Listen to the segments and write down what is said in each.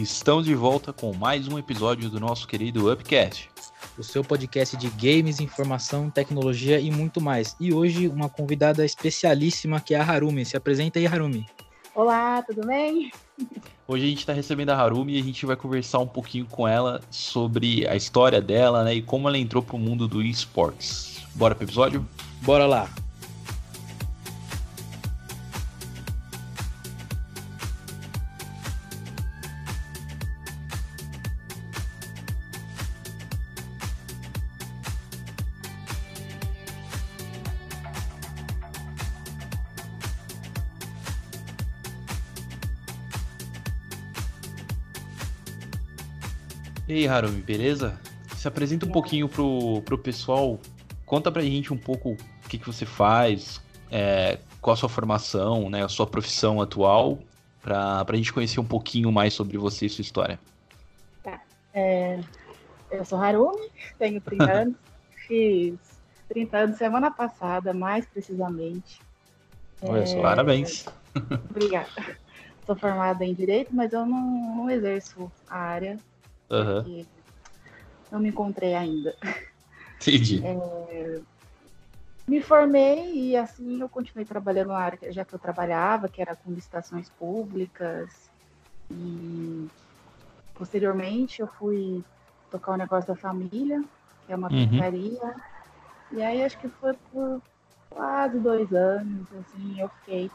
Estamos de volta com mais um episódio do nosso querido Upcast. O seu podcast de games, informação, tecnologia e muito mais. E hoje uma convidada especialíssima que é a Harumi. Se apresenta aí, Harumi. Olá, tudo bem? Hoje a gente está recebendo a Harumi e a gente vai conversar um pouquinho com ela sobre a história dela, né, e como ela entrou para o mundo do esportes. Bora pro episódio? Bora lá. Harumi, beleza? Se apresenta um pouquinho pro, pro pessoal, conta pra gente um pouco o que, que você faz, é, qual a sua formação, né, a sua profissão atual, pra, pra gente conhecer um pouquinho mais sobre você e sua história. Tá. É, eu sou Harumi, tenho 30 anos, fiz 30 anos semana passada, mais precisamente. Olha só, é... parabéns. Obrigada. Sou formada em Direito, mas eu não, não exerço a área Uhum. Não me encontrei ainda. Entendi. É, me formei e assim eu continuei trabalhando na área já que eu trabalhava, que era com licitações públicas. E posteriormente eu fui tocar o negócio da família, que é uma uhum. pizzaria. E aí acho que foi por quase dois anos, assim, eu fiquei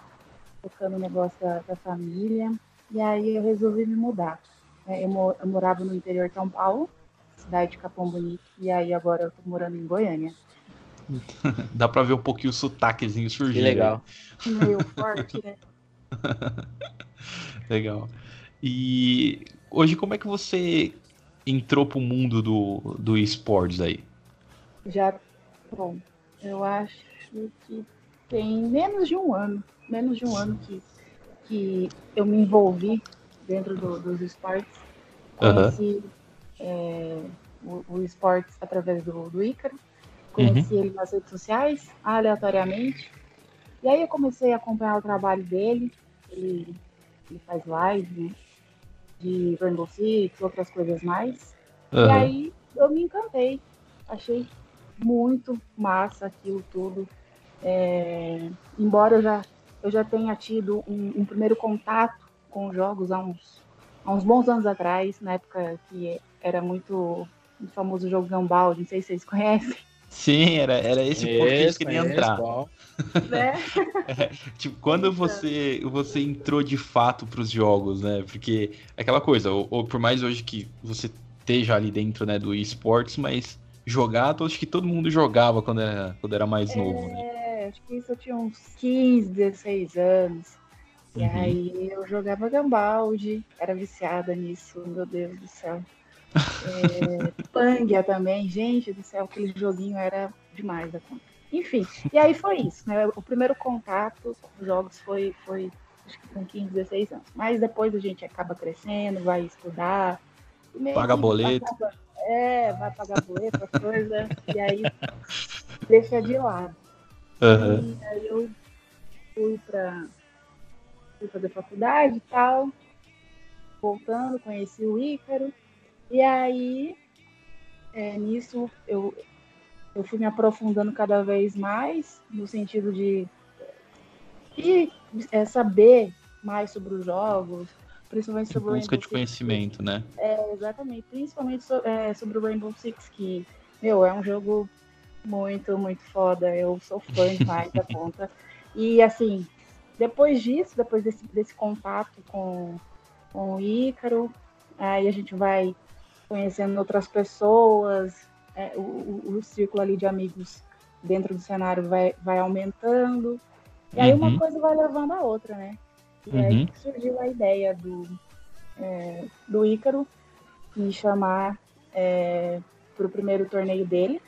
tocando o negócio da, da família. E aí eu resolvi me mudar. É, eu, eu, morava no interior de São Paulo, cidade de Capão Bonito, e aí agora eu tô morando em Goiânia. Dá pra ver um pouquinho o sotaquezinho surgindo. Que legal. Meio forte, né? legal. E hoje, como é que você entrou pro mundo do, do esportes aí? Já, bom, eu acho que tem menos de um ano, menos de um ano que, que eu me envolvi dentro do, dos esportes. Conheci uhum. é, o, o esportes através do, do Ícaro. Conheci uhum. ele nas redes sociais, aleatoriamente. E aí eu comecei a acompanhar o trabalho dele. Ele, ele faz live, né? De Rainbow Six, outras coisas mais. Uhum. E aí eu me encantei. Achei muito massa aquilo tudo. É, embora eu já, eu já tenha tido um, um primeiro contato com jogos há uns, há uns bons anos atrás, na época que era muito, o famoso jogo Gambald, não sei se vocês conhecem. Sim, era, era esse ponto que eles queriam entrar. Né? é, tipo, quando você, você entrou de fato para os jogos, né? Porque aquela coisa, ou, ou, por mais hoje que você esteja ali dentro né, do esportes, mas jogar, acho que todo mundo jogava quando era, quando era mais é, novo, né? É, acho que isso eu tinha uns 15, 16 anos. E uhum. aí eu jogava Gambaldi, era viciada nisso, meu Deus do céu. É, Pangia também, gente do céu, aquele joguinho era demais da conta. Enfim, e aí foi isso, né? O primeiro contato com os jogos foi, foi acho que com 15, 16 anos. Mas depois a gente acaba crescendo, vai estudar. Paga boleto. Acaba, é, vai pagar boleto, as coisas, e aí deixa de lado. Uhum. E aí eu fui para fui fazer faculdade e tal. Voltando, conheci o Ícaro. E aí, é, nisso, eu, eu fui me aprofundando cada vez mais, no sentido de, de é, saber mais sobre os jogos, principalmente sobre o busca de conhecimento, Six. né? É, exatamente, principalmente so, é, sobre o Rainbow Six, que, meu, é um jogo muito, muito foda. Eu sou fã demais da conta. E assim, depois disso, depois desse, desse contato com, com o Ícaro, aí a gente vai conhecendo outras pessoas, é, o, o, o, círculo ali de amigos dentro do cenário vai, vai aumentando, e aí uhum. uma coisa vai levando a outra, né? E uhum. aí surgiu a ideia do, é, do Ícaro me chamar é, para o primeiro torneio dele.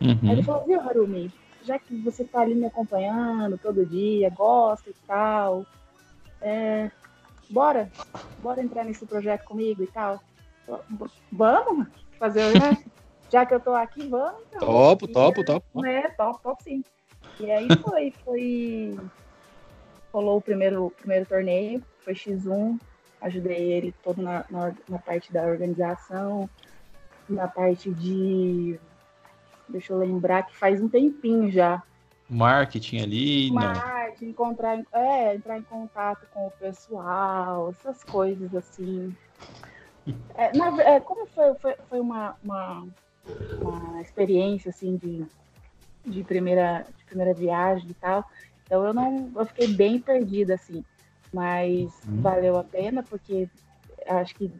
Uhum. Aí ele falou, viu, Harumi, já que você está ali me acompanhando todo dia, gosta e tal, é, bora, bora entrar nesse projeto comigo e tal. Vamos fazer, né? já que eu tô aqui, vamos. Então. Topo, topo, topo. É, top, top sim. E aí foi, foi. Rolou o primeiro, primeiro torneio, foi X1. ajudei ele todo na, na, na parte da organização, na parte de. Deixa eu lembrar que faz um tempinho já. Marketing ali. Marketing, encontrar, é, entrar em contato com o pessoal, essas coisas assim. É, na, é, como foi, foi, foi uma, uma, uma, experiência assim de, de, primeira, de primeira viagem e tal, então eu não eu fiquei bem perdida assim, mas uhum. valeu a pena porque acho que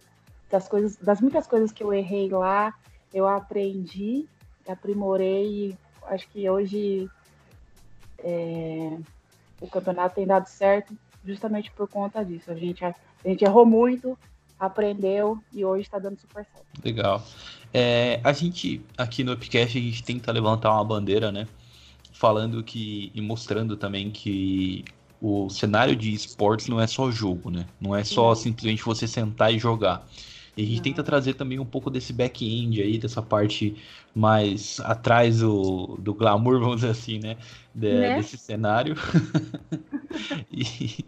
das coisas, das muitas coisas que eu errei lá, eu aprendi, aprimorei e acho que hoje é, o campeonato tem dado certo justamente por conta disso. A gente, a, a gente errou muito, aprendeu e hoje está dando super certo. Legal. É, a gente, aqui no Upcast, a gente tenta levantar uma bandeira, né? Falando que e mostrando também que o cenário de esportes não é só jogo, né? Não é só simplesmente você sentar e jogar. E a gente tenta trazer também um pouco desse back-end aí, dessa parte mais atrás do, do glamour, vamos dizer assim, né? De, né? Desse cenário. e,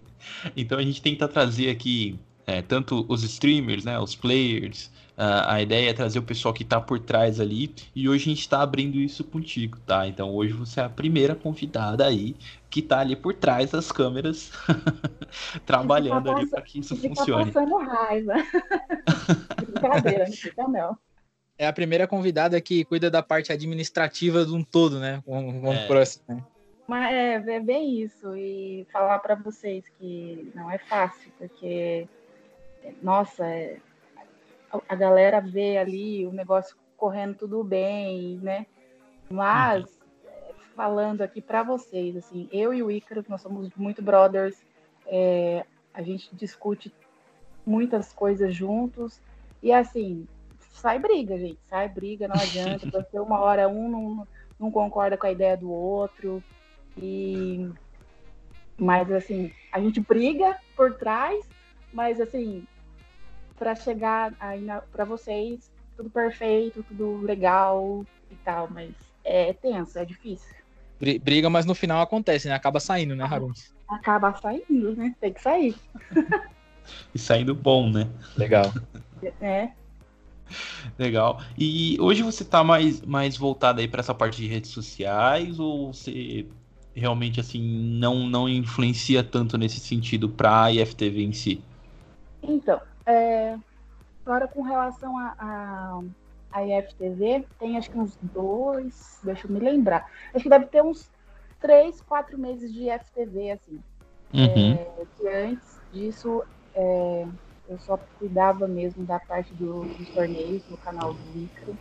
então a gente tenta trazer aqui é, tanto os streamers, né, os players, uh, a ideia é trazer o pessoal que está por trás ali, e hoje a gente está abrindo isso contigo, tá? Então hoje você é a primeira convidada aí que está ali por trás das câmeras, trabalhando tá ali para que isso funcione. Tá passando raiva. Brincadeira, não não. É a primeira convidada que cuida da parte administrativa de um todo, né? Vamos é. próximo, né? Mas é, é bem isso. E falar para vocês que não é fácil, porque nossa, é, a galera vê ali o negócio correndo tudo bem, né? Mas uhum. falando aqui para vocês, assim, eu e o Ícaro, nós somos muito brothers, é, a gente discute muitas coisas juntos e assim sai briga, gente, sai briga, não adianta, porque uma hora um não, não concorda com a ideia do outro e mas assim a gente briga por trás, mas assim para chegar aí para vocês tudo perfeito, tudo legal e tal, mas é tenso, é difícil. Briga, mas no final acontece, né? Acaba saindo, né, Harum? Acaba saindo, né? Tem que sair. e saindo bom, né? Legal. É. Legal. E hoje você tá mais, mais voltado aí para essa parte de redes sociais ou você realmente assim não não influencia tanto nesse sentido para a IFTV em si? Então, é, agora, com relação a, a, a IFTV, tem acho que uns dois, deixa eu me lembrar. Acho que deve ter uns três, quatro meses de IFTV, assim. Uhum. É, que antes disso, é, eu só cuidava mesmo da parte do, dos torneios no canal do Vicro.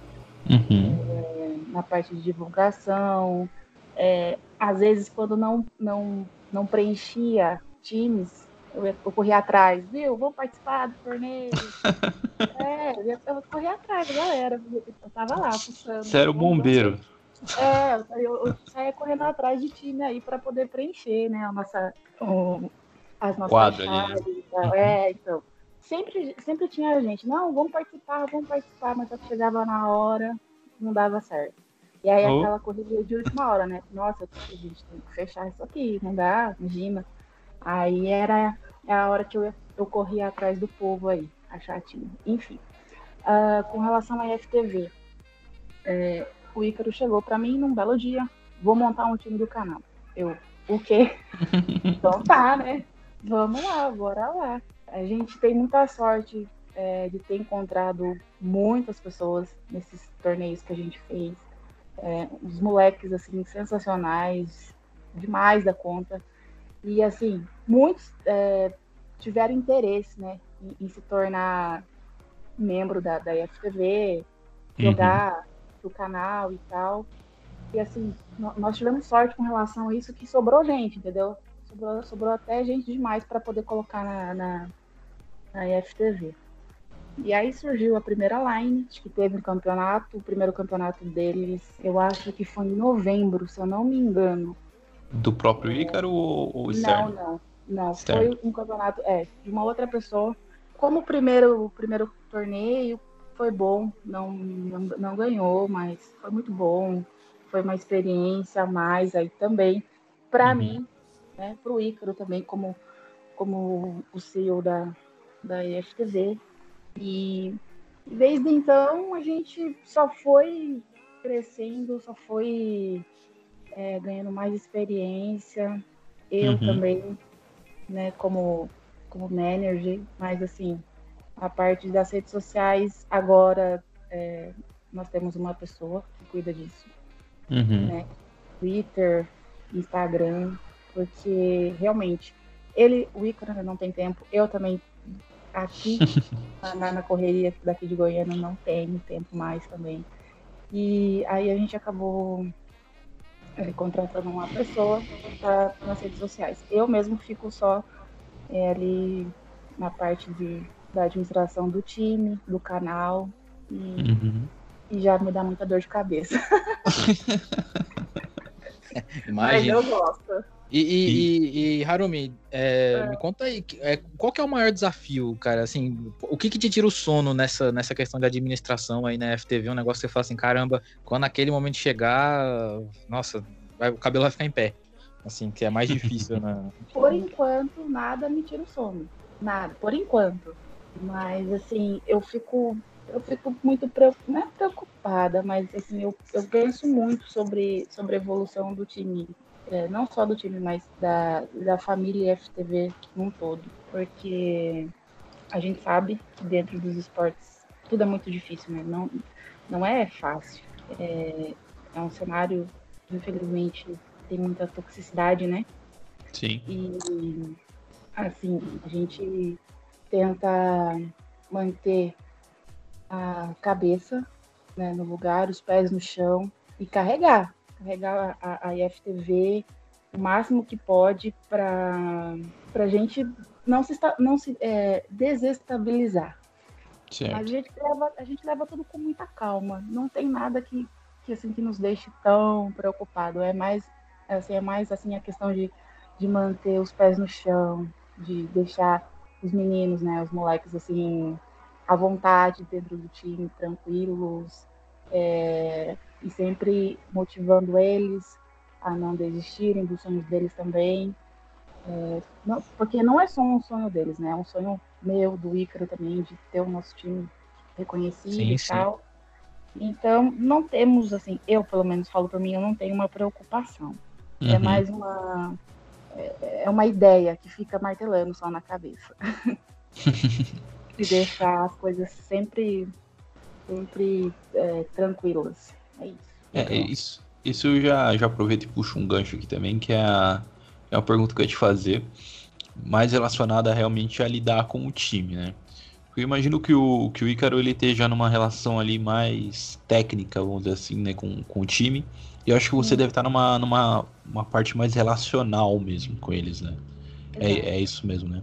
Uhum. É, na parte de divulgação. É, às vezes, quando não, não, não preenchia times, eu, eu corri atrás, viu? Vamos participar do torneio. é, eu, eu corri atrás, galera. Eu tava lá, puxando. Você era o bombeiro. É, eu, eu saía correndo atrás de time aí para poder preencher, né? A nossa, o, as nossas Quadro ali. Né? É, então. Sempre, sempre tinha gente, não, vamos participar, vamos participar, mas que chegava na hora, não dava certo. E aí oh. aquela corrida de última hora, né? Nossa, a gente tem que fechar isso aqui, não dá, imagina. Aí era a hora que eu, eu corria atrás do povo aí, a chatinha. Enfim, uh, com relação à FTV, é, o Ícaro chegou para mim num belo dia, vou montar um time do canal. Eu, o quê? então tá, né? Vamos lá, bora lá. A gente tem muita sorte é, de ter encontrado muitas pessoas nesses torneios que a gente fez. É, os moleques, assim, sensacionais, demais da conta. E, assim, muitos é, tiveram interesse, né, em, em, se tornar membro da, da IFTV, jogar uhum. o canal e tal. E, assim, nós tivemos sorte com relação a isso que sobrou gente, entendeu? Sobrou, sobrou até gente demais para poder colocar na, na, na IFTV. E aí surgiu a primeira line, que teve um campeonato, o primeiro campeonato deles, eu acho que foi em novembro, se eu não me engano. Do próprio Ícaro ou, ou externo? Não, não. Não, externo. foi um campeonato, é, de uma outra pessoa. Como o primeiro, o primeiro torneio foi bom, não, não, não ganhou, mas foi muito bom. Foi uma experiência a mais aí também. Para uhum. mim, né, para o Ícaro também, como, como o CEO da, da IFTV. E desde então a gente só foi crescendo, só foi é, ganhando mais experiência. Eu uhum. também, né, como, como manager, mas assim, a parte das redes sociais, agora é, nós temos uma pessoa que cuida disso. Uhum. Né? Twitter, Instagram, porque realmente ele, o Ícaro não tem tempo, eu também aqui na, na, correria daqui de Goiânia não tenho tempo mais também. E aí a gente acabou é, contratando uma pessoa para nas redes sociais. Eu mesmo fico só é, ali na parte de, da administração do time, do canal, e, uhum. e já me dá muita dor de cabeça. Mas eu gosto. E, e, e, e Harumi, é, é. me conta aí, é, qual que é o maior desafio, cara? Assim, o que que te tira o sono nessa, nessa questão de administração aí na FTV? Um negócio que você fala assim, caramba, quando aquele momento chegar, nossa, vai, o cabelo vai ficar em pé. Assim, que é mais difícil, né? Por enquanto, nada me tira o sono. Nada, por enquanto. Mas, assim, eu fico eu fico muito não é preocupada, mas assim, eu, eu penso muito sobre, sobre a evolução do time é, não só do time, mas da, da família FTV num todo. Porque a gente sabe que dentro dos esportes tudo é muito difícil, né? Não, não é fácil. É, é um cenário, infelizmente, tem muita toxicidade, né? Sim. E, assim, a gente tenta manter a cabeça né, no lugar, os pés no chão e carregar carregar a, a IFTV o máximo que pode para a gente não se, não se é, desestabilizar. Certo. A gente, leva, a gente leva tudo com muita calma. Não tem nada que, que, assim, que nos deixe tão preocupado. É mais, assim, é mais assim, a questão de, de manter os pés no chão, de deixar os meninos, né, os moleques, assim, à vontade dentro do time, tranquilos, é, e sempre motivando eles a não desistirem dos sonhos deles também. É, não, porque não é só um sonho deles, né? É um sonho meu, do Ícaro também, de ter o nosso time reconhecido sim, e tal. Então, não temos, assim, eu pelo menos falo para mim, eu não tenho uma preocupação. É uhum. É mais uma. É, é uma ideia que fica martelando só na cabeça. de deixar as coisas sempre, sempre é, tranquilas. É isso. É, isso. Isso eu já, já aproveito e puxo um gancho aqui também, que é, a, é uma pergunta que eu ia te fazer, mais relacionada realmente a lidar com o time, né? Eu imagino que o, que o Ícaro ele esteja numa relação ali mais técnica, vamos dizer assim, né, com, com o time. E eu acho que você deve estar numa, numa uma parte mais relacional mesmo com eles, né? É, é isso mesmo, né?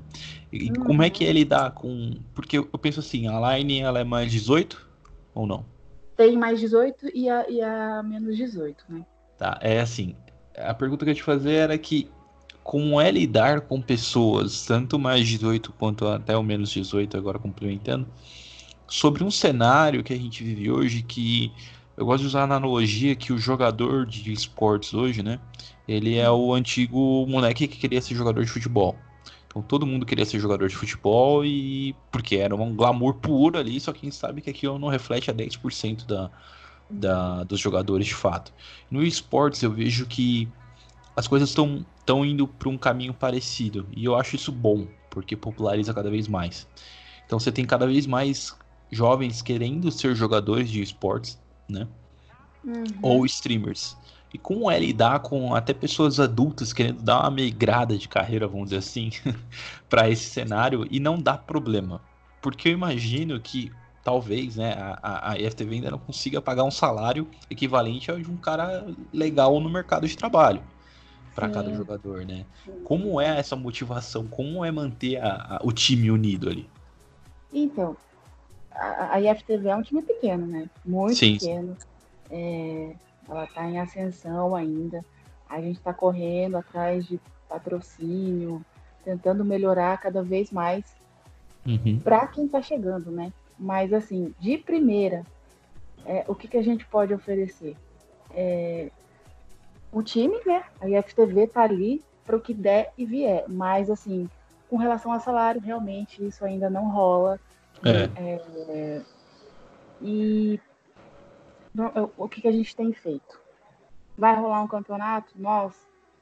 E uhum. como é que é lidar com. Porque eu penso assim, a Line ela é mais 18 ou não? Tem mais 18 e a, e a menos 18, né? Tá, é assim. A pergunta que eu ia te fazer era que como é lidar com pessoas, tanto mais 18 quanto até o menos 18, agora complementando, sobre um cenário que a gente vive hoje que eu gosto de usar a analogia que o jogador de esportes hoje, né? Ele é o antigo moleque que queria ser jogador de futebol. Então todo mundo queria ser jogador de futebol e porque era um glamour puro ali, só que a gente sabe que aquilo não reflete a 10% da, da, dos jogadores de fato. No esportes eu vejo que as coisas estão estão indo para um caminho parecido e eu acho isso bom porque populariza cada vez mais. Então você tem cada vez mais jovens querendo ser jogadores de esportes, né? Uhum. Ou streamers. E como é lidar com até pessoas adultas querendo dar uma migrada de carreira, vamos dizer assim, para esse cenário e não dá problema? Porque eu imagino que talvez né, a, a IFTV ainda não consiga pagar um salário equivalente ao de um cara legal no mercado de trabalho para cada jogador, né? Como é essa motivação? Como é manter a, a, o time unido ali? Então, a, a IFTV é um time pequeno, né? Muito sim, pequeno. É, ela está em ascensão ainda. A gente está correndo atrás de patrocínio, tentando melhorar cada vez mais uhum. para quem está chegando, né? Mas assim, de primeira, é, o que, que a gente pode oferecer? É, o time, né? A IFTV tá ali para o que der e vier, mas assim, com relação a salário, realmente isso ainda não rola. É. É, e o que, que a gente tem feito? Vai rolar um campeonato? Nós,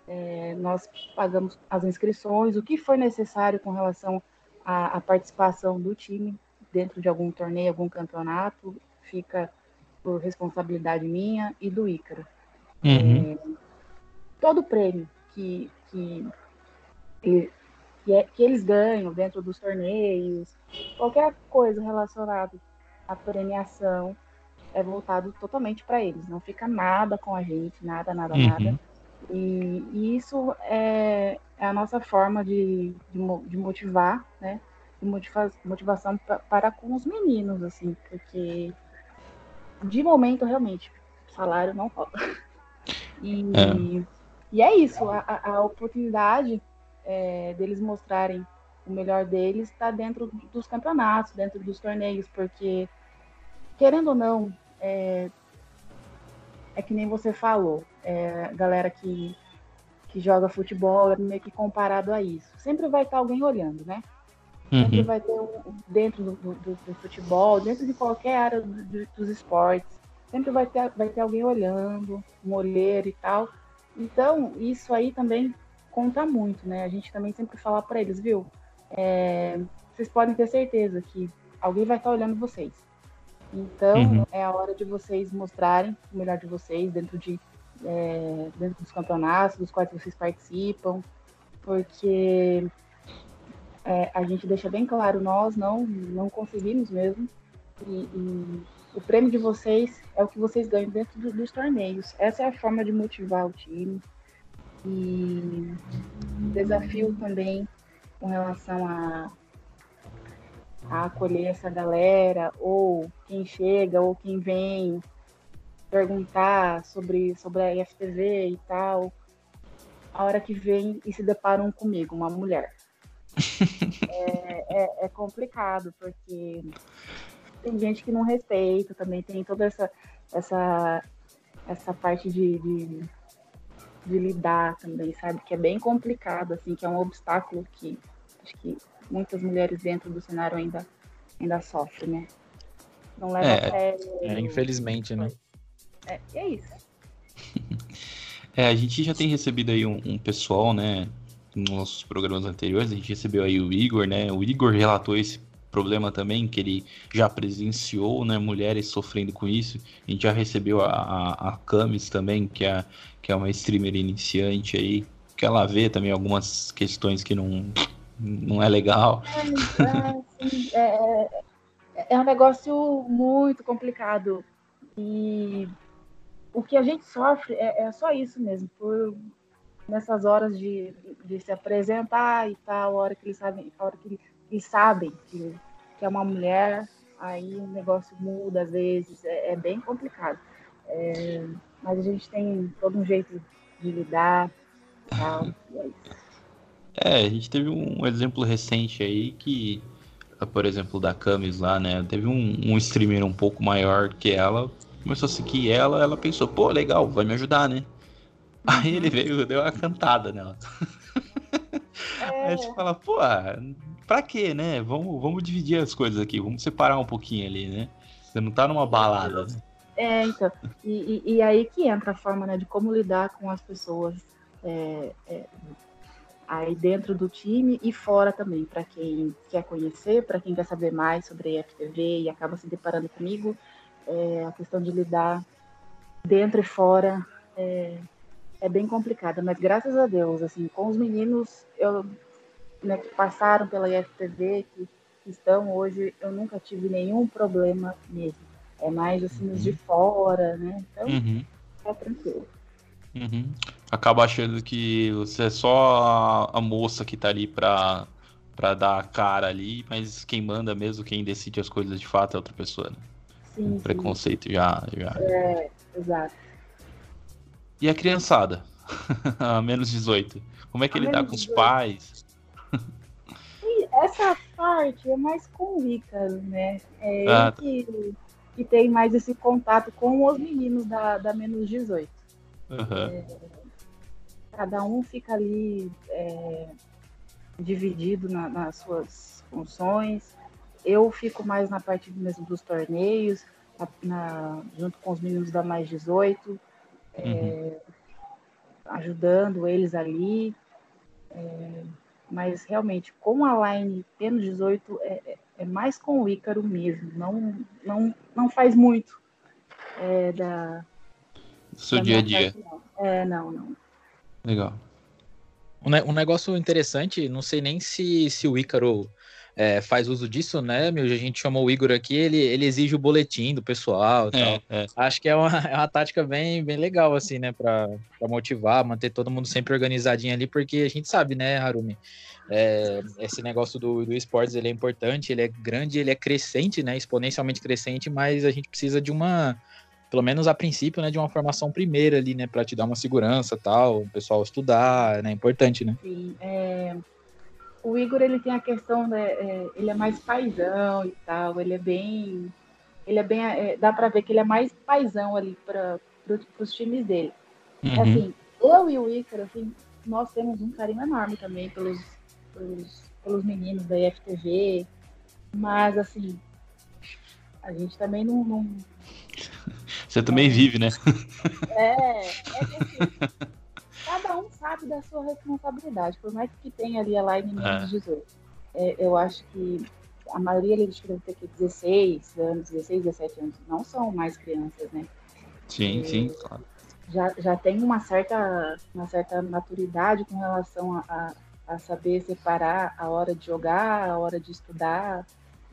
é, nós pagamos as inscrições, o que for necessário com relação à, à participação do time dentro de algum torneio, algum campeonato, fica por responsabilidade minha e do Ícaro. Uhum. Todo prêmio que, que, que, que é- que eles ganham dentro dos torneios, qualquer coisa relacionada à premiação é voltado totalmente para eles. Não fica nada com a gente, nada, nada, Uhum. nada. E, e isso é, é a nossa forma de, de, de motivar, né? De motiva- motivação pra- para com os meninos, assim, porque de momento realmente salário não falta. E É. e é isso, a, a- a oportunidade é, deles mostrarem o melhor deles está dentro dos campeonatos, dentro dos torneios, porque, querendo ou não, é, é que nem você falou, é, galera que, que joga futebol é meio que comparado a isso. Sempre vai estar alguém olhando, né? Sempre Uhum. vai ter um, dentro do, do- do- futebol, dentro de qualquer área do- dos esportes, sempre vai ter, vai ter alguém olhando, um olheiro e tal. Então, isso aí também conta muito, né? A gente também sempre fala para eles, viu? É, vocês podem ter certeza que alguém vai estar olhando vocês. Então, Uhum. é a hora de vocês mostrarem o melhor de vocês dentro de é, dentro dos campeonatos dos quais vocês participam, porque é, a gente deixa bem claro, nós não, não conseguimos mesmo. E, e o prêmio de vocês é o que vocês ganham dentro do- dos torneios. Essa é a forma de motivar o time. E desafio também com relação a, a acolher essa galera, ou quem chega, ou quem vem perguntar sobre, sobre a IFTV e tal. A hora que vem e se deparam comigo, uma mulher é, é complicado, porque tem gente que não respeita, também tem toda essa, essa, essa parte de, de, de lidar também, sabe? Que é bem complicado, assim, que é um obstáculo que acho que muitas mulheres dentro do cenário ainda, ainda sofrem, né? Não leva É, a sério. É, infelizmente, né? É, é isso. É, a gente já tem recebido aí um, um pessoal, né? Nos nossos programas anteriores, a gente recebeu aí o Igor, né? O Igor relatou esse problema também, que ele já presenciou, né? Mulheres sofrendo com isso. A gente já recebeu a, a, a Camis também, que é, que é uma streamer iniciante aí, que ela vê também algumas questões que não, não é legal. É, é, é- é um negócio muito complicado. E o que a gente sofre é, é só isso mesmo, por nessas horas de, de se apresentar e tal, a hora que eles sabem, a hora que eles sabem que, que é uma mulher, aí o negócio muda às vezes, é, é bem complicado. É, mas a gente tem todo um jeito de lidar e tal, e é isso. É, a gente teve um exemplo recente aí que, por exemplo, da Camis lá, né? Teve um, um streamer um pouco maior que ela, começou a seguir ela, ela pensou, pô, legal, vai me ajudar, né? Aí ele veio, deu uma cantada nela. Aí você fala, pô, pra quê, né? Vamos, vamos dividir as coisas aqui, vamos separar um pouquinho ali, né? Você não tá numa balada, né? É, então, e, e- e aí que entra a forma né, de como lidar com as pessoas é, é, aí dentro do time e fora também, para quem quer conhecer, para quem quer saber mais sobre a FTV e acaba se deparando comigo, é, a questão de lidar dentro e fora é, é bem complicada, mas graças a Deus, assim, com os meninos eu, né, que passaram pela IFTV, que, que estão hoje, eu nunca tive nenhum problema mesmo. É mais assim os de fora, né? Então Uhum, tá tranquilo. uhum. Acaba achando que você é só a, a moça que tá ali pra, pra dar a cara ali, mas quem manda mesmo, quem decide as coisas de fato é outra pessoa, né? Sim, sim, preconceito já, já. exato. E a criançada? a menos 18. Como é que A ele tá menos com os 18. pais? E essa parte é mais com o Ícaro, né? É Ah, ele que, que tem mais esse contato com os meninos da, da menos 18. Aham. Cada um fica ali é, dividido na, nas suas funções. Eu fico mais na parte mesmo dos torneios, na, na, junto com os meninos da Mais 18, é, uhum. é, ajudando eles ali. É, mas realmente, com a line menos 18, é, é, é mais com o Ícaro mesmo, não, não, não faz muito é, da. Do seu da dia a dia. Parte, não. É, não, não. Legal. Um, negócio interessante, não sei nem se, se o Ícaro é, faz uso disso, né, meu? A gente chamou o Igor aqui, ele, ele exige o boletim do pessoal e é, tal. É. Acho que é uma, é uma tática bem, bem legal, assim, né, para motivar, manter todo mundo sempre organizadinho ali, porque a gente sabe, né, Harumi? É, esse negócio do, do esportes ele é importante, ele é grande, ele é crescente, né? Exponencialmente crescente, mas a gente precisa de uma pelo menos a princípio, né, de uma formação primeira ali, né, para te dar uma segurança tal, o pessoal estudar, né, é importante, né? Sim, é... o Igor, ele tem a questão, né, é... ele é mais paisão e tal, ele é bem, ele é bem, é... dá para ver que ele é mais paisão ali para os times dele. Uhum. Assim, eu e o Ícaro, assim, nós temos um carinho enorme também pelos, pelos, pelos meninos da IFTV, mas, assim, a gente também não, não você também é. vive, né? É, é que assim, cada um sabe da sua responsabilidade, por mais que tenha ali a line menos é. 18. É, eu acho que a maioria eles devem ter aqui 16 anos, 16, 17 anos, não são mais crianças, né? Sim, e sim, claro. Já, já tem uma certa, uma certa maturidade com relação a, a, a saber separar a hora de jogar, a hora de estudar,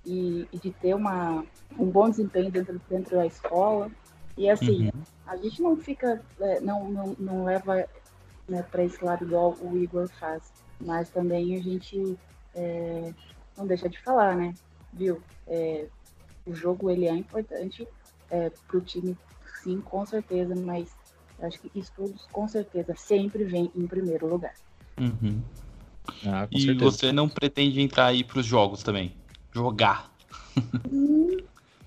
e, e de ter uma, um bom desempenho dentro, dentro da escola. E assim, uhum. a gente não fica, é, não, não, não leva né, para esse lado igual o Igor faz, mas também a gente é, não deixa de falar, né? Viu? É, o jogo ele é importante é, para o time, sim, com certeza, mas acho que estudos com certeza sempre vem em primeiro lugar. Uhum. Ah, e certeza. você não pretende entrar aí para os jogos também? Jogar? Hum,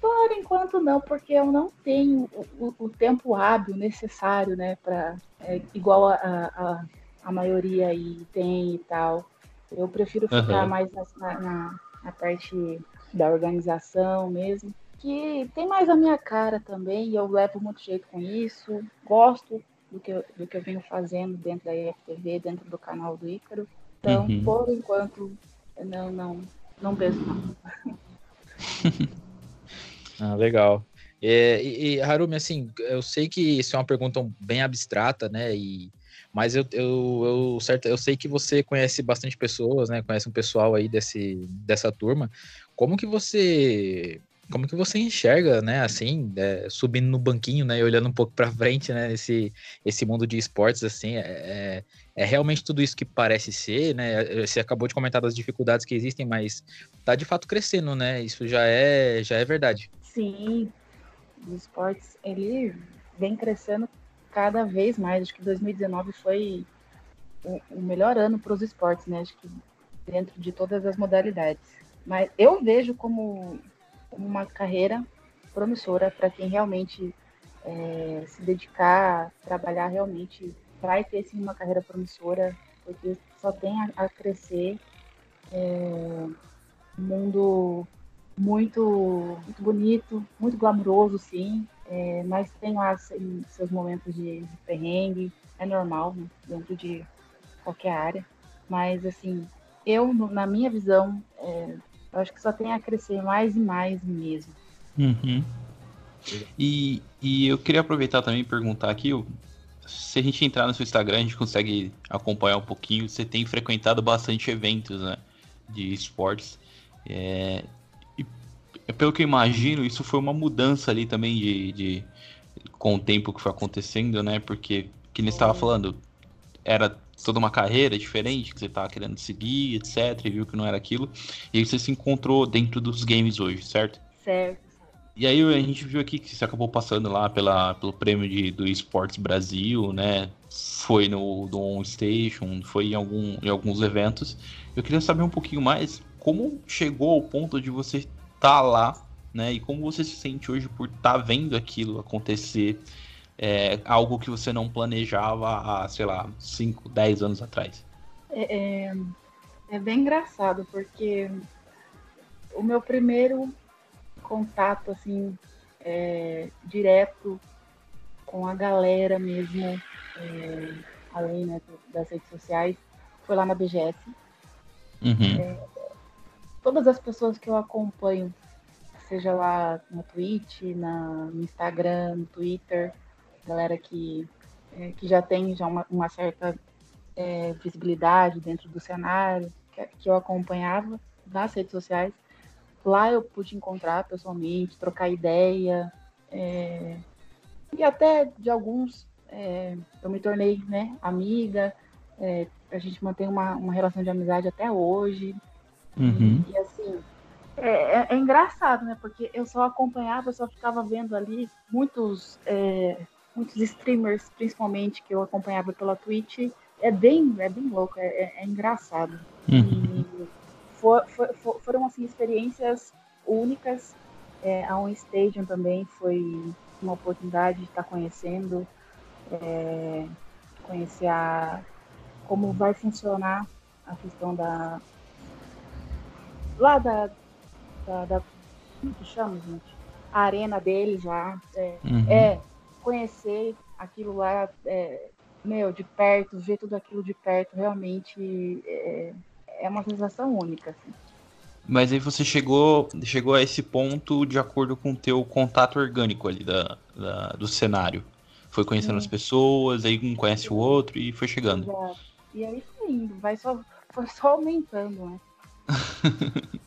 por enquanto não, porque eu não tenho o, o tempo hábil necessário, né, para é, igual a, a, a, maioria aí tem e tal. Eu prefiro ficar uhum. mais na, na, na, parte da organização mesmo, que tem mais a minha cara também, e eu levo muito jeito com isso, gosto do que, eu, do que eu venho fazendo dentro da IFTV, dentro do canal do Ícaro. Então, uhum. por enquanto, não, não, não penso não. ah, legal. É, e, e, Harumi, assim, eu sei que isso é uma pergunta bem abstrata, né? E, mas eu, eu, eu, certo, eu sei que você conhece bastante pessoas, né? Conhece um pessoal aí desse, dessa turma. Como que você como que você enxerga, né, assim, é, subindo no banquinho, né, e olhando um pouco para frente, né, esse, esse mundo de esportes, assim, é, é, é, realmente tudo isso que parece ser, né, você acabou de comentar das dificuldades que existem, mas tá de fato crescendo, né, isso já é, já é verdade. Sim, os esportes, ele vem crescendo cada vez mais, acho que 2019 foi o, o melhor ano para os esportes, né, acho que dentro de todas as modalidades. Mas eu vejo como uma carreira promissora para quem realmente é, se dedicar, trabalhar realmente, vai ter sim uma carreira promissora, porque só tem a, a crescer. É, um mundo muito, muito bonito, muito glamouroso, sim, é, mas tem lá seus momentos de, de perrengue, é normal né, dentro de qualquer área. Mas, assim, eu, na minha visão, é, eu acho que só tem a crescer mais e mais mesmo. Uhum. E, e eu queria aproveitar também e perguntar aqui, se a gente entrar no seu Instagram, a gente consegue acompanhar um pouquinho. Você tem frequentado bastante eventos né, de esportes. É, e pelo que eu imagino, isso foi uma mudança ali também de, de com o tempo que foi acontecendo, né? Porque, que ele estava falando, era toda uma carreira diferente que você estava querendo seguir, etc. E viu que não era aquilo. E aí você se encontrou dentro dos games hoje, certo? Certo. E aí a gente viu aqui que você acabou passando lá pela, pelo prêmio de, do Esportes Brasil, né? Foi no do On Station, foi em, algum, em alguns eventos. Eu queria saber um pouquinho mais como chegou ao ponto de você estar tá lá, né? E como você se sente hoje por estar tá vendo aquilo acontecer é, algo que você não planejava há, sei lá, 5, 10 anos atrás? É, é, é bem engraçado, porque o meu primeiro contato, assim, é, direto com a galera mesmo, é, além né, das redes sociais, foi lá na BGS. Uhum. É, todas as pessoas que eu acompanho, seja lá no Twitch, na, no Instagram, no Twitter, galera que, é, que já tem já uma, uma certa é, visibilidade dentro do cenário, que, que eu acompanhava nas redes sociais. Lá eu pude encontrar pessoalmente, trocar ideia, é, e até de alguns é, eu me tornei né, amiga, é, a gente mantém uma, uma relação de amizade até hoje. Uhum. E, e, assim, é, é, é, engraçado, né? Porque eu só acompanhava, eu só ficava vendo ali muitos, é, muitos streamers, principalmente, que eu acompanhava pela Twitch. É bem, é bem louco, é, é, é engraçado. Uhum. E for, for, for, foram, assim, experiências únicas. É, a On Stadium também foi uma oportunidade de estar conhecendo, é, conhecer a, como vai funcionar a questão da. lá da. da, da como que chama, gente? A arena dele já. É, uhum. é conhecer aquilo lá, é, meu, de perto, ver tudo aquilo de perto, realmente é, é uma sensação única. Assim. Mas aí você chegou, chegou a esse ponto de acordo com o teu contato orgânico ali da, da do cenário. Foi conhecendo Sim. as pessoas, aí um conhece o outro e foi chegando. Exato. E aí foi indo, vai só, foi só aumentando, né?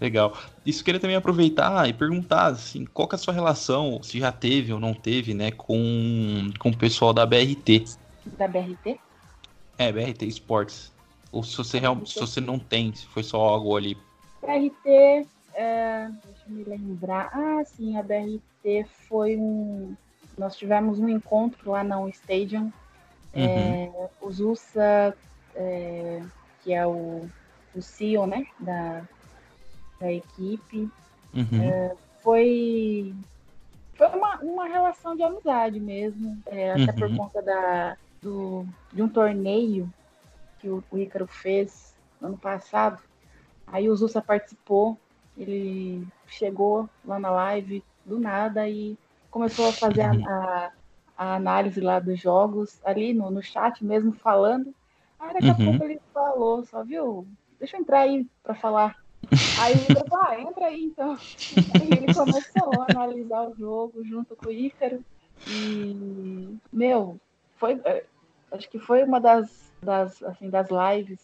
Legal. Isso queria também aproveitar e perguntar, assim, qual que é a sua relação, se já teve ou não teve, né, com, com o pessoal da BRT. Da BRT? É, BRT Sports. Ou se você, real, se você não tem, se foi só algo ali. BRT, é, deixa eu me lembrar. Ah, sim, a BRT foi um. Nós tivemos um encontro lá na Stadium Uhum. É, o Zusa, é, que é o, o CEO né, da, da equipe, uhum. é, foi, foi uma, uma relação de amizade mesmo, é, até por uhum. conta da, do, de um torneio que o, o Ícaro fez no ano passado. Aí o Zusa participou, ele chegou lá na live do nada e começou a fazer a, a, a análise lá dos jogos, ali no, no chat mesmo, falando. Aí daqui a uhum. pouco ele falou, só viu? Deixa eu entrar aí para falar. Aí ele falou, ah, entra aí então. Aí ele começou a analisar o jogo junto com o Ícaro. E, meu, foi, é, acho que foi uma das, das, assim, das lives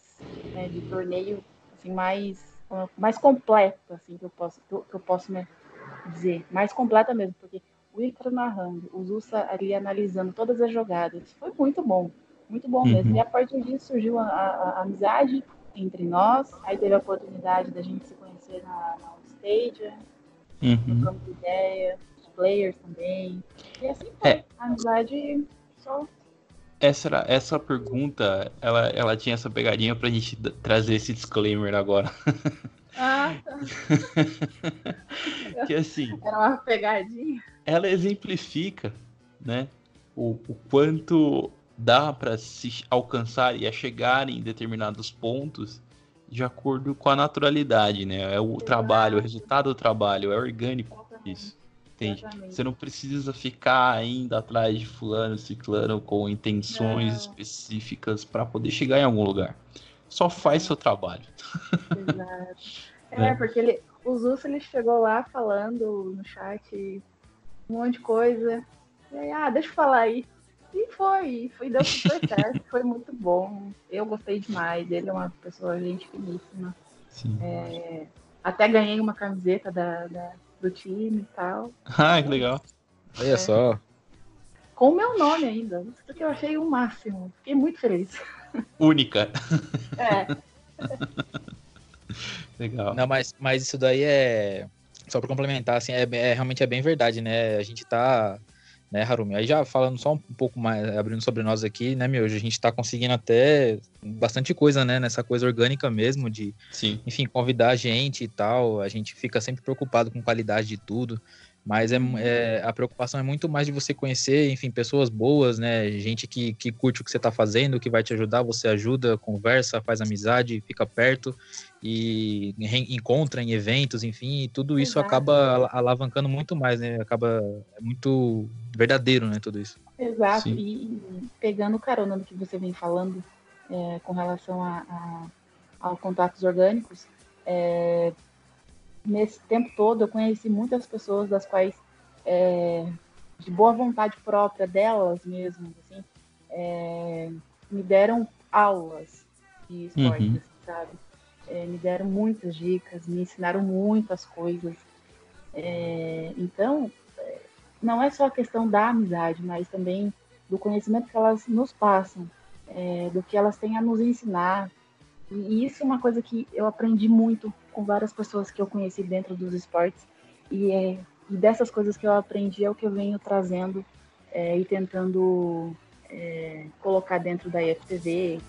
né, de torneio assim, mais, mais completa, assim, que eu posso, que eu posso né, dizer. Mais completa mesmo, porque o Icaro narrando, o Zusa ali analisando todas as jogadas. Foi muito bom, muito bom uhum. mesmo. E a partir disso surgiu a, a, a, amizade entre nós. Aí teve a oportunidade da gente se conhecer na, na stage, uhum. trocamos ideia, os players também. E assim foi. É. A amizade só essa, era, essa pergunta, ela, ela tinha essa pegadinha pra gente trazer esse disclaimer agora. Ah, tá. que assim. Era uma pegadinha. Ela exemplifica, né, o, o quanto dá para se alcançar e a chegar em determinados pontos de acordo com a naturalidade, né? É o trabalho, o resultado do trabalho, é orgânico isso. Entende? Exatamente. Você não precisa ficar ainda atrás de fulano, ciclano com intenções não. específicas para poder chegar em algum lugar. Só faz seu trabalho. Exato. É, é, porque ele, o Zusso ele chegou lá falando no chat um monte de coisa. E aí, ah, deixa eu falar aí. E foi, foi deu super certo, foi muito bom. Eu gostei demais. Ele é uma pessoa gente finíssima. Sim. É, até ganhei uma camiseta da, da, do time e tal. Ah, que legal. Olha é. só. Com o meu nome ainda. Isso que eu achei o máximo. Fiquei muito feliz. Única. É. Legal. Não, mas, mas isso daí é. Só para complementar, assim, é, é, realmente é bem verdade, né? A gente tá. Né, Harumi? Aí já falando só um pouco mais, abrindo sobre nós aqui, né, meu? A gente tá conseguindo até bastante coisa, né? Nessa coisa orgânica mesmo, de, Sim. enfim, convidar a gente e tal. A gente fica sempre preocupado com qualidade de tudo. Mas é, é, a preocupação é muito mais de você conhecer, enfim, pessoas boas, né? Gente que, que curte o que você está fazendo, que vai te ajudar, você ajuda, conversa, faz amizade, fica perto e encontra em eventos, enfim, e tudo isso Exato. acaba alavancando muito mais, né? Acaba é muito verdadeiro, né? Tudo isso. Exato. Sim. E pegando carona no que você vem falando é, com relação a, a, a contatos orgânicos, é, nesse tempo todo eu conheci muitas pessoas das quais é, de boa vontade própria delas mesmas assim é, me deram aulas de esportes uhum. sabe? É, me deram muitas dicas me ensinaram muitas coisas. É, então é, não é só a questão da amizade mas também do conhecimento que elas nos passam é, do que elas têm a nos ensinar. E isso é uma coisa que eu aprendi muito com várias pessoas que eu conheci dentro dos esportes. E, é, e dessas coisas que eu aprendi é o que eu venho trazendo é, e tentando é, colocar dentro da IFTV,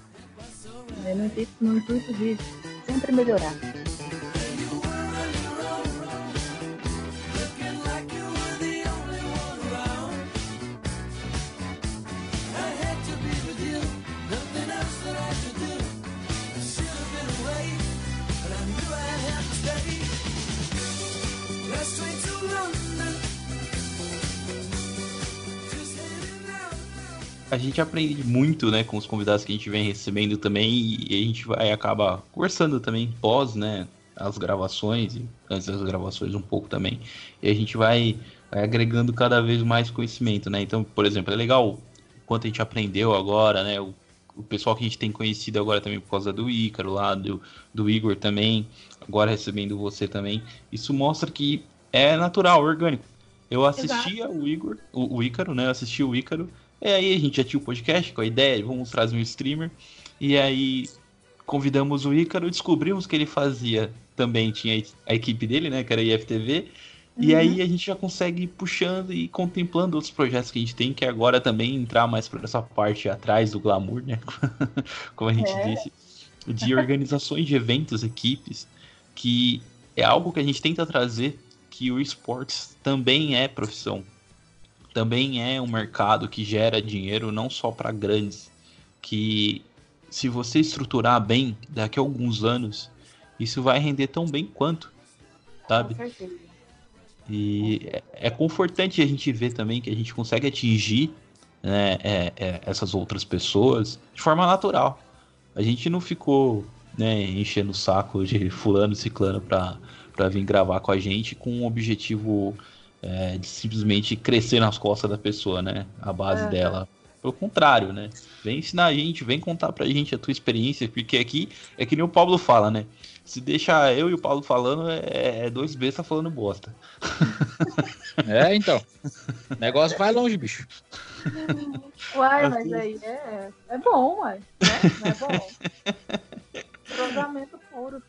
né, no, intuito, no intuito de sempre melhorar. A gente aprende muito, né, com os convidados que a gente vem recebendo também e a gente vai acaba conversando também pós, né, as gravações e antes das gravações um pouco também. E a gente vai, vai agregando cada vez mais conhecimento, né? Então, por exemplo, é legal o quanto a gente aprendeu agora, né? O, o pessoal que a gente tem conhecido agora também por causa do Ícaro lá, do, do Igor também, agora recebendo você também. Isso mostra que é natural, orgânico. Eu assistia Exato. o Igor, o, o Ícaro, né? Eu assisti o Ícaro e aí a gente já tinha o podcast com a ideia, vamos trazer um streamer. E aí convidamos o Ícaro, descobrimos que ele fazia também, tinha a equipe dele, né, que era a IFTV. Uhum. E aí a gente já consegue ir puxando e contemplando outros projetos que a gente tem, que agora também entrar mais para essa parte atrás do glamour, né? Como a gente é. disse, de organizações de eventos, equipes, que é algo que a gente tenta trazer que o esportes também é profissão também é um mercado que gera dinheiro não só para grandes, que se você estruturar bem, daqui a alguns anos, isso vai render tão bem quanto, sabe? E é, é confortante a gente ver também que a gente consegue atingir né, é, é, essas outras pessoas de forma natural. A gente não ficou né, enchendo o saco de fulano, ciclano para vir gravar com a gente com um objetivo é, de simplesmente crescer nas costas da pessoa, né? A base é. dela. Pelo contrário, né? Vem ensinar a gente, vem contar pra gente a tua experiência, porque aqui é que nem o Pablo fala, né? Se deixar eu e o Paulo falando, é, é dois bestas falando bosta. É, então. O negócio vai longe, bicho. Uai, mas aí é, é bom, uai. Né? Não é bom. Cruzamento puro.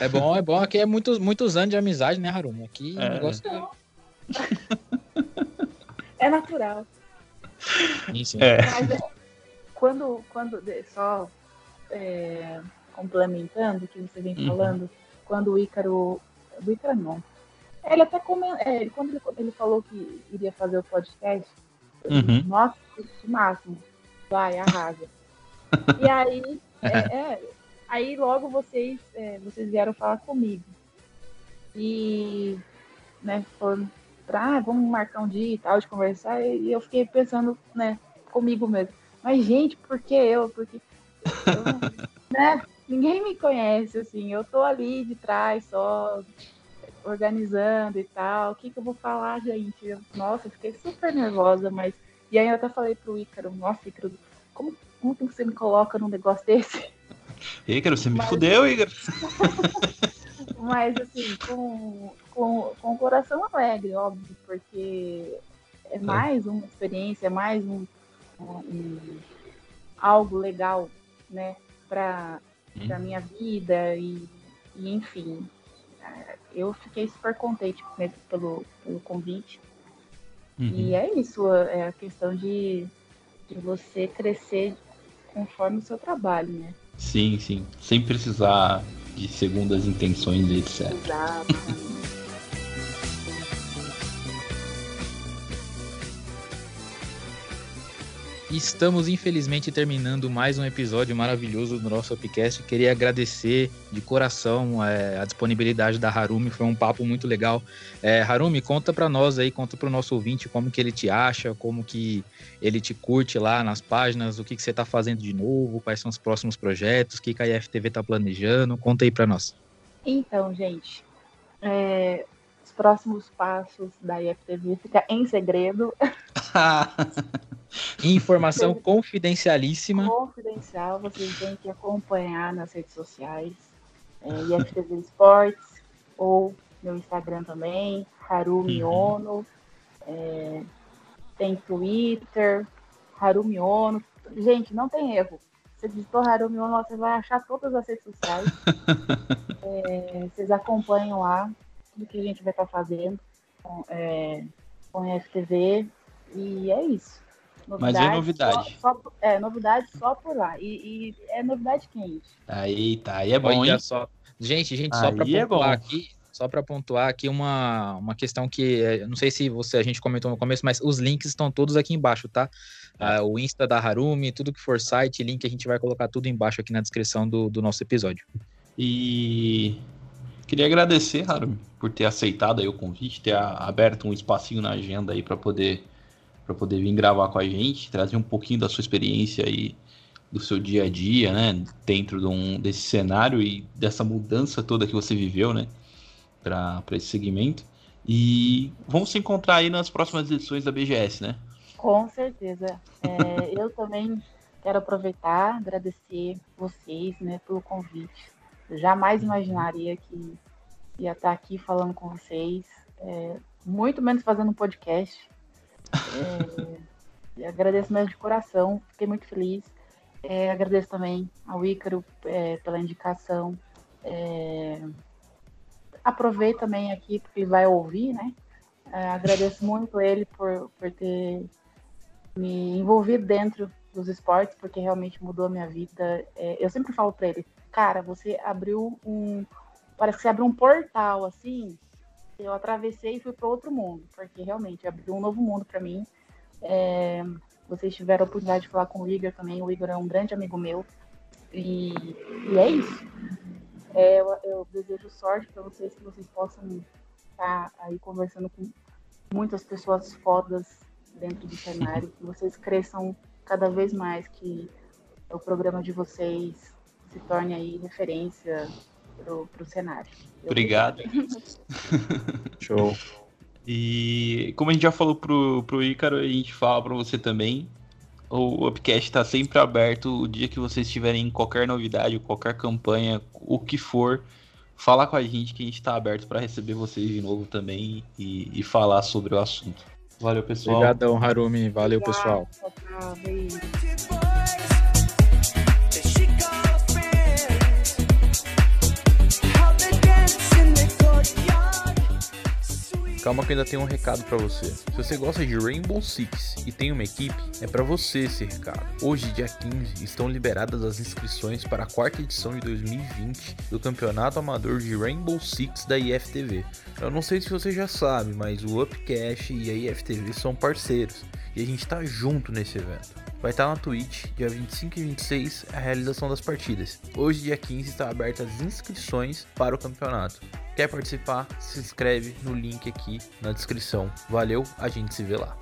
É bom, é bom. Aqui é muitos, muitos anos de amizade, né, Harumi? Aqui é. o negócio é... é natural. Isso, é. Mas é, quando, quando, só é, complementando o que você vem uhum. falando, quando o Ícaro. O Ícaro não. Ele até comentou, é, quando ele, ele, falou que iria fazer o podcast, uhum. nossa, que máximo. Vai, arrasa. e aí, é, é, aí logo vocês, é, vocês vieram falar comigo. E né, foram pra, ah, vamos marcar um dia e tal, de conversar, e eu fiquei pensando, né, comigo mesmo. Mas, gente, por que eu? Porque, eu, né, ninguém me conhece, assim, eu tô ali de trás só, organizando e tal, o que que eu vou falar, gente? Eu, nossa, eu fiquei super nervosa, mas... E aí eu até falei pro Ícaro, nossa, Ícaro, como, como que você me coloca num negócio desse? Ícaro, você me mas... fudeu, Ícaro. mas, assim, com, com, com o coração alegre, óbvio, porque é, é. mais uma experiência, é mais um, um algo legal, né, para hum. a minha vida e, e, enfim, é, eu fiquei super contente pelo, pelo convite. Uhum. E é isso, é a questão de, de você crescer conforme o seu trabalho, né? Sim, sim. Sem precisar de segundas intenções, etc. Exato. Estamos infelizmente terminando mais um episódio maravilhoso do nosso podcast. Queria agradecer de coração é, a disponibilidade da Harumi, foi um papo muito legal. É, Harumi, conta para nós aí, conta para o nosso ouvinte como que ele te acha, como que ele te curte lá nas páginas, o que, que você está fazendo de novo, quais são os próximos projetos, o que, que a IFTV está planejando. Conta aí para nós. Então, gente, é, os próximos passos da IFTV fica em segredo. Informação confidencialíssima. Confidencial, vocês têm que acompanhar nas redes sociais. É, IFTV Sports, ou meu Instagram também, Harumi uhum. Ono. É, tem Twitter, Harumi Ono. Gente, não tem erro. Você digitou Harumi Ono, você vai achar todas as redes sociais. é, vocês acompanham lá tudo que a gente vai estar fazendo com, é, com a FTV. E é isso. Novidade Mas é novidade. Só, só, é, novidade só por lá. E, e, é novidade quente. Aí, tá. Aí é bom, Olha hein? Só. Gente, gente, só para é pontuar aqui, só para pontuar aqui uma, uma questão que é, não sei se você a gente comentou no começo, mas os links estão todos aqui embaixo, tá? É. Uh, o Insta da Harumi, tudo que for site, link, a gente vai colocar tudo embaixo aqui na descrição do, do nosso episódio. E queria agradecer, Harumi, por ter aceitado aí o convite, ter aberto um espacinho na agenda aí para poder para poder vir gravar com a gente, trazer um pouquinho da sua experiência aí do seu dia a dia, né, dentro de um, desse cenário e dessa mudança toda que você viveu, né, para esse segmento. E vamos se encontrar aí nas próximas edições da BGS, né? Com certeza. É, eu também quero aproveitar, agradecer vocês, né, pelo convite. Eu jamais imaginaria que ia estar aqui falando com vocês, é, muito menos fazendo um podcast. É, agradeço mesmo de coração, fiquei muito feliz. É, agradeço também ao Ícaro é, pela indicação. É, aproveito também aqui, porque vai ouvir, né? É, agradeço muito ele por, por ter me envolvido dentro dos esportes, porque realmente mudou a minha vida. É, eu sempre falo para ele, cara, você abriu um. Parece que você abriu um portal assim eu atravessei e fui para outro mundo, porque realmente abriu um novo mundo para mim. É, vocês tiveram a oportunidade de falar com o Igor também, o Igor é um grande amigo meu, e, e é isso. É, eu, eu, desejo sorte para vocês, que vocês possam estar aí conversando com muitas pessoas fodas dentro do cenário, que vocês cresçam cada vez mais, que o programa de vocês se torne aí referência pro, pro cenário. Obrigado. Show. E como a gente já falou pro, pro Ícaro, a gente fala para você também. O Upcast está sempre aberto o dia que vocês tiverem qualquer novidade, qualquer campanha, o que for, fala com a gente que a gente está aberto para receber vocês de novo também e, e, falar sobre o assunto. Valeu, pessoal. Obrigadão, Harumi. Valeu, pessoal. Tchau, tchau. Calma que eu ainda tenho um recado para você. Se você gosta de Rainbow Six e tem uma equipe, é para você esse recado. Hoje, dia 15, estão liberadas as inscrições para a quarta edição de 2020 do Campeonato Amador de Rainbow Six da IFTV. Eu não sei se você já sabe, mas o Upcash e a IFTV são parceiros e a gente está junto nesse evento. Vai estar na Twitch, dia 25 e 26, a realização das partidas. Hoje, dia 15, está aberta as inscrições para o campeonato. Quer participar? Se inscreve no link aqui na descrição. Valeu, a gente se vê lá.